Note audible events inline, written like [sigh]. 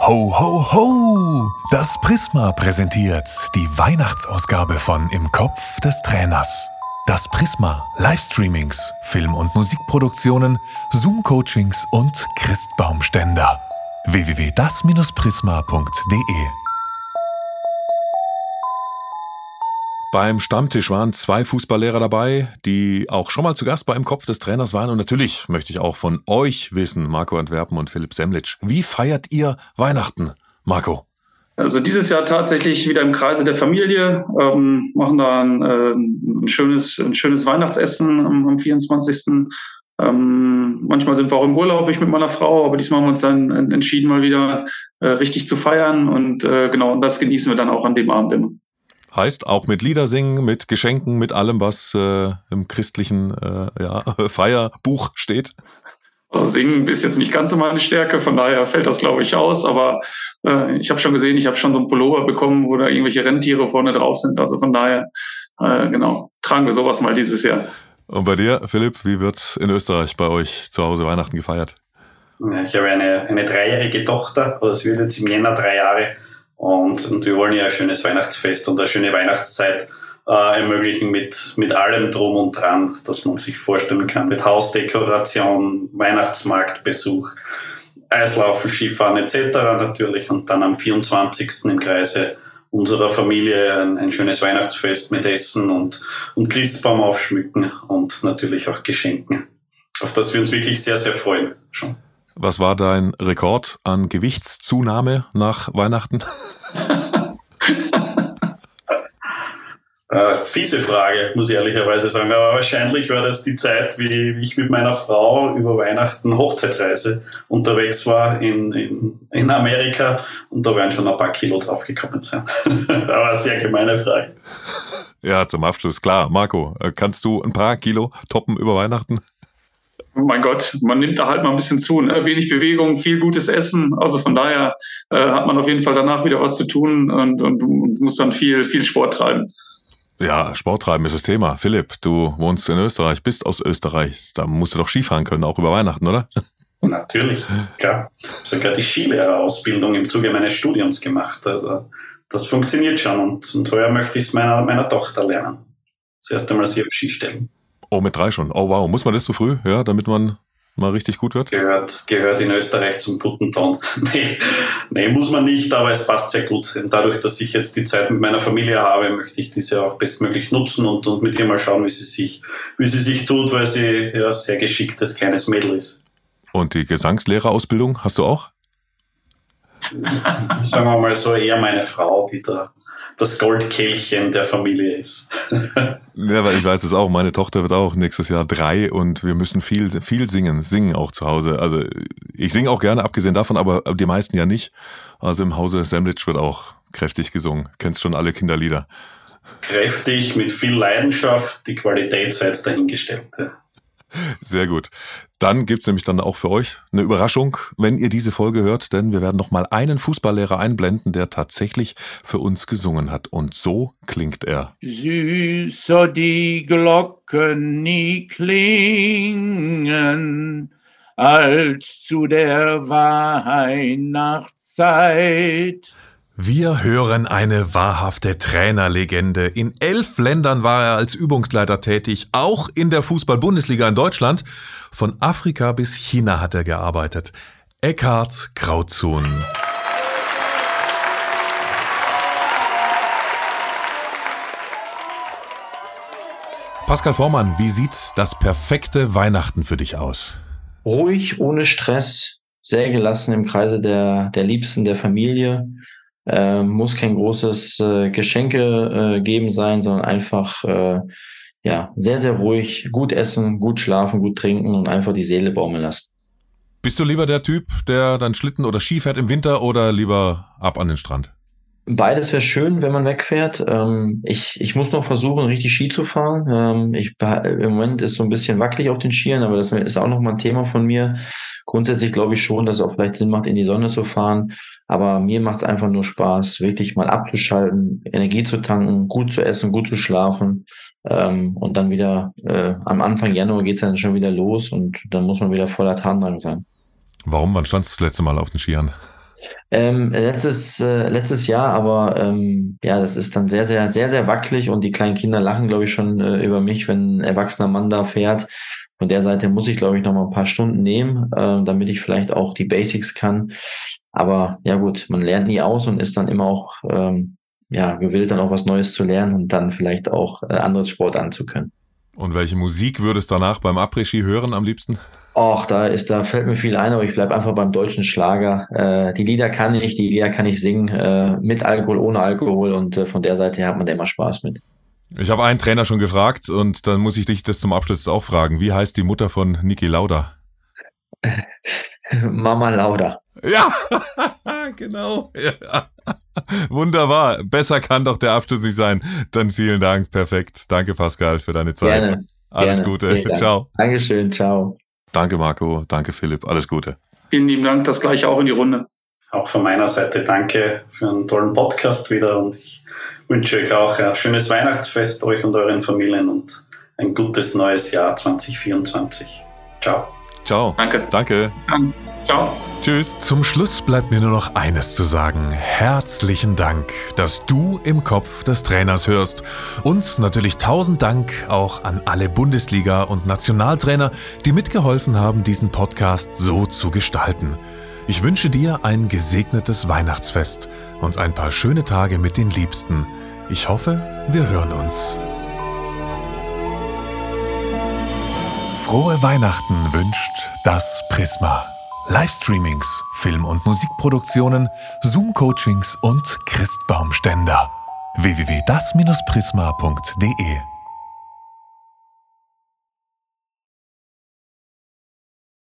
Ho, ho, ho! Das Prisma präsentiert die Weihnachtsausgabe von Im Kopf des Trainers. Das Prisma Livestreamings, Film- und Musikproduktionen, Zoom-Coachings und Christbaumständer. www.das-prisma.de Beim Stammtisch waren zwei Fußballlehrer dabei, die auch schon mal zu Gast bei Im Kopf des Trainers waren. Und natürlich möchte ich auch von euch wissen, Marco Antwerpen und Philipp Semlitsch. Wie feiert ihr Weihnachten, Marco? Also dieses Jahr tatsächlich wieder im Kreise der Familie, ähm, machen da ein, äh, ein, schönes, ein schönes Weihnachtsessen am, am 24. Ähm, manchmal sind wir auch im Urlaub, ich mit meiner Frau, aber diesmal haben wir uns dann entschieden, mal wieder äh, richtig zu feiern und äh, genau, und das genießen wir dann auch an dem Abend immer. Heißt auch mit Lieder singen, mit Geschenken, mit allem, was äh, im christlichen äh, ja, [laughs] Feierbuch steht? Also singen ist jetzt nicht ganz so meine Stärke, von daher fällt das, glaube ich, aus. Aber äh, ich habe schon gesehen, ich habe schon so einen Pullover bekommen, wo da irgendwelche Rentiere vorne drauf sind. Also von daher, äh, genau, tragen wir sowas mal dieses Jahr. Und bei dir, Philipp, wie wird in Österreich bei euch zu Hause Weihnachten gefeiert? Ja, ich habe eine, eine dreijährige Tochter, oder es wird jetzt im Jänner drei Jahre. Und, und wir wollen ja ein schönes Weihnachtsfest und eine schöne Weihnachtszeit äh, ermöglichen mit, mit allem Drum und Dran, das man sich vorstellen kann. Mit Hausdekoration, Weihnachtsmarktbesuch, Eislaufen, Skifahren etc. natürlich. Und dann am 24. im Kreise unserer Familie ein, ein schönes Weihnachtsfest mit Essen und, und Christbaum aufschmücken und natürlich auch Geschenken. Auf das wir uns wirklich sehr, sehr freuen schon. Was war dein Rekord an Gewichtszunahme nach Weihnachten? [laughs] äh, fiese Frage, muss ich ehrlicherweise sagen. Aber wahrscheinlich war das die Zeit, wie ich mit meiner Frau über Weihnachten Hochzeitreise unterwegs war in, in, in Amerika und da werden schon ein paar Kilo draufgekommen sein. [laughs] Aber sehr gemeine Frage. Ja, zum Abschluss, klar. Marco, äh, kannst du ein paar Kilo toppen über Weihnachten? Mein Gott, man nimmt da halt mal ein bisschen zu. Ne? Wenig Bewegung, viel gutes Essen. Also von daher äh, hat man auf jeden Fall danach wieder was zu tun und, und, und muss dann viel, viel Sport treiben. Ja, Sport treiben ist das Thema. Philipp, du wohnst in Österreich, bist aus Österreich. Da musst du doch Skifahren können, auch über Weihnachten, oder? Natürlich, klar. Ich habe sogar die Skilehrerausbildung im Zuge meines Studiums gemacht. Also das funktioniert schon und, und heuer möchte ich es meiner, meiner Tochter lernen. Das erste Mal sie auf Ski stellen. Oh, mit drei schon. Oh, wow. Muss man das so früh, ja, damit man mal richtig gut wird? Gehört, gehört in Österreich zum guten Ton. [laughs] nee, nee, muss man nicht, aber es passt sehr gut. Und dadurch, dass ich jetzt die Zeit mit meiner Familie habe, möchte ich diese auch bestmöglich nutzen und, und mit ihr mal schauen, wie sie sich, wie sie sich tut, weil sie ja sehr geschicktes kleines Mädel ist. Und die Gesangslehrerausbildung hast du auch? Sagen wir mal so, eher meine Frau, die da das Goldkehlchen der Familie ist. [laughs] ja, weil ich weiß es auch. Meine Tochter wird auch nächstes Jahr drei und wir müssen viel, viel singen, singen auch zu Hause. Also ich singe auch gerne, abgesehen davon, aber die meisten ja nicht. Also im Hause Semlitsch wird auch kräftig gesungen. Kennst schon alle Kinderlieder. Kräftig, mit viel Leidenschaft, die Qualität sei jetzt dahingestellt. Sehr gut. Dann gibt's nämlich dann auch für euch eine Überraschung, wenn ihr diese Folge hört, denn wir werden nochmal einen Fußballlehrer einblenden, der tatsächlich für uns gesungen hat. Und so klingt er. Süßer die Glocken nie klingen, als zu der Weihnachtszeit. Wir hören eine wahrhafte Trainerlegende. In elf Ländern war er als Übungsleiter tätig, auch in der Fußball-Bundesliga in Deutschland. Von Afrika bis China hat er gearbeitet. Eckhard Krautzuhn. Pascal Vormann, wie sieht das perfekte Weihnachten für dich aus? Ruhig, ohne Stress, sehr gelassen im Kreise der, der Liebsten der Familie äh, muss kein großes äh, Geschenke äh, geben sein, sondern einfach äh, ja sehr, sehr ruhig, gut essen, gut schlafen, gut trinken und einfach die Seele baumeln lassen. Bist du lieber der Typ, der dann Schlitten oder Ski fährt im Winter oder lieber ab an den Strand? Beides wäre schön, wenn man wegfährt. Ähm, ich, ich muss noch versuchen, richtig Ski zu fahren. Ähm, ich, Im Moment ist so ein bisschen wackelig auf den Skiern, aber das ist auch noch mal ein Thema von mir. Grundsätzlich glaube ich schon, dass es auch vielleicht Sinn macht, in die Sonne zu fahren. Aber mir macht es einfach nur Spaß, wirklich mal abzuschalten, Energie zu tanken, gut zu essen, gut zu schlafen. Ähm, und dann wieder äh, am Anfang Januar geht es dann schon wieder los und dann muss man wieder voller Tarndrang sein. Warum? Wann standst du das letzte Mal auf den Skiern? Ähm, letztes, äh, letztes Jahr, aber ähm, ja, das ist dann sehr, sehr, sehr, sehr wackelig und die kleinen Kinder lachen, glaube ich, schon äh, über mich, wenn ein erwachsener Mann da fährt. Von der Seite muss ich, glaube ich, noch mal ein paar Stunden nehmen, äh, damit ich vielleicht auch die Basics kann. Aber ja gut, man lernt nie aus und ist dann immer auch ähm, ja, gewillt, dann auch was Neues zu lernen und dann vielleicht auch äh, anderes Sport anzukönnen. Und welche Musik würdest du danach beim Après-Ski hören am liebsten? Och, da ist, da fällt mir viel ein, aber ich bleib einfach beim deutschen Schlager. Äh, die Lieder kann ich, die Lieder kann ich singen, äh, mit Alkohol, ohne Alkohol und äh, von der Seite her hat man da immer Spaß mit. Ich habe einen Trainer schon gefragt und dann muss ich dich das zum Abschluss auch fragen. Wie heißt die Mutter von Niki Lauda? [laughs] Mama Lauda. Ja, [laughs] genau. Ja. Wunderbar. Besser kann doch der Abschluss nicht sein. Dann vielen Dank. Perfekt. Danke, Pascal, für deine Zeit. Gerne. Alles gerne. Gute. Dank. Ciao. Dankeschön. Ciao. Danke, Marco. Danke, Philipp. Alles Gute. Vielen lieben Dank, das gleiche auch in die Runde. Auch von meiner Seite danke für einen tollen Podcast wieder und ich wünsche euch auch ein schönes Weihnachtsfest, euch und euren Familien und ein gutes neues Jahr 2024. Ciao. Ciao. Danke. Danke. Bis dann. Ciao. Tschüss. Zum Schluss bleibt mir nur noch eines zu sagen. Herzlichen Dank, dass du im Kopf des Trainers hörst. Und natürlich tausend Dank auch an alle Bundesliga- und Nationaltrainer, die mitgeholfen haben, diesen Podcast so zu gestalten. Ich wünsche dir ein gesegnetes Weihnachtsfest und ein paar schöne Tage mit den Liebsten. Ich hoffe, wir hören uns. Frohe Weihnachten wünscht das Prisma. Livestreamings, Film- und Musikproduktionen, Zoom-Coachings und Christbaumständer. www.das-prisma.de